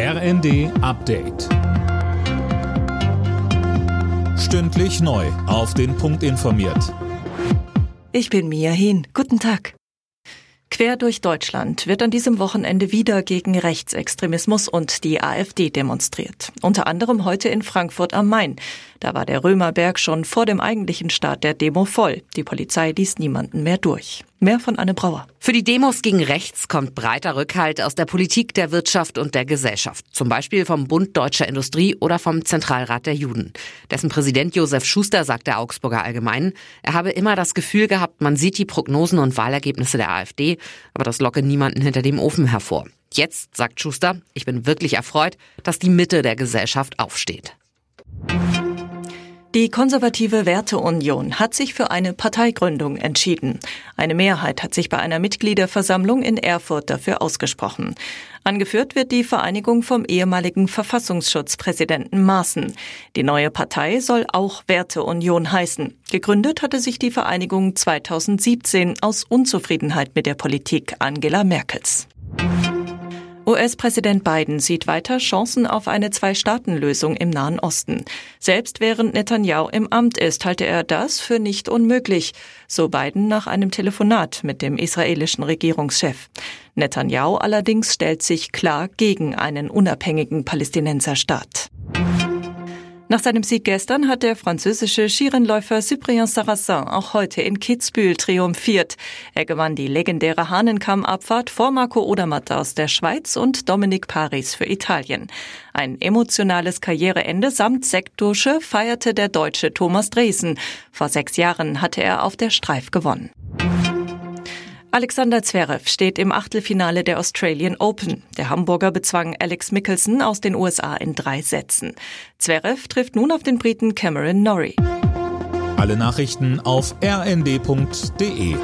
RND Update. Stündlich neu. Auf den Punkt informiert. Ich bin Mia Hin. Guten Tag. Quer durch Deutschland wird an diesem Wochenende wieder gegen Rechtsextremismus und die AfD demonstriert. Unter anderem heute in Frankfurt am Main. Da war der Römerberg schon vor dem eigentlichen Start der Demo voll. Die Polizei ließ niemanden mehr durch. Mehr von Anne Brauer. Für die Demos gegen rechts kommt breiter Rückhalt aus der Politik, der Wirtschaft und der Gesellschaft. Zum Beispiel vom Bund Deutscher Industrie oder vom Zentralrat der Juden. Dessen Präsident Josef Schuster sagt der Augsburger Allgemeinen, er habe immer das Gefühl gehabt, man sieht die Prognosen und Wahlergebnisse der AfD, aber das locke niemanden hinter dem Ofen hervor. Jetzt, sagt Schuster, ich bin wirklich erfreut, dass die Mitte der Gesellschaft aufsteht. Die konservative Werteunion hat sich für eine Parteigründung entschieden. Eine Mehrheit hat sich bei einer Mitgliederversammlung in Erfurt dafür ausgesprochen. Angeführt wird die Vereinigung vom ehemaligen Verfassungsschutzpräsidenten Maaßen. Die neue Partei soll auch Werteunion heißen. Gegründet hatte sich die Vereinigung 2017 aus Unzufriedenheit mit der Politik Angela Merkels. US-Präsident Biden sieht weiter Chancen auf eine Zwei-Staaten-Lösung im Nahen Osten. Selbst während Netanyahu im Amt ist, halte er das für nicht unmöglich, so Biden nach einem Telefonat mit dem israelischen Regierungschef. Netanyahu allerdings stellt sich klar gegen einen unabhängigen Palästinenserstaat. Nach seinem Sieg gestern hat der französische Skirennläufer Cyprien Sarrazin auch heute in Kitzbühel triumphiert. Er gewann die legendäre Hahnenkammabfahrt vor Marco Odermatt aus der Schweiz und Dominik Paris für Italien. Ein emotionales Karriereende samt Sektdusche feierte der Deutsche Thomas Dresen. Vor sechs Jahren hatte er auf der Streif gewonnen. Alexander Zverev steht im Achtelfinale der Australian Open. Der Hamburger bezwang Alex Mickelson aus den USA in drei Sätzen. Zverev trifft nun auf den Briten Cameron Norrie. Alle Nachrichten auf rnd.de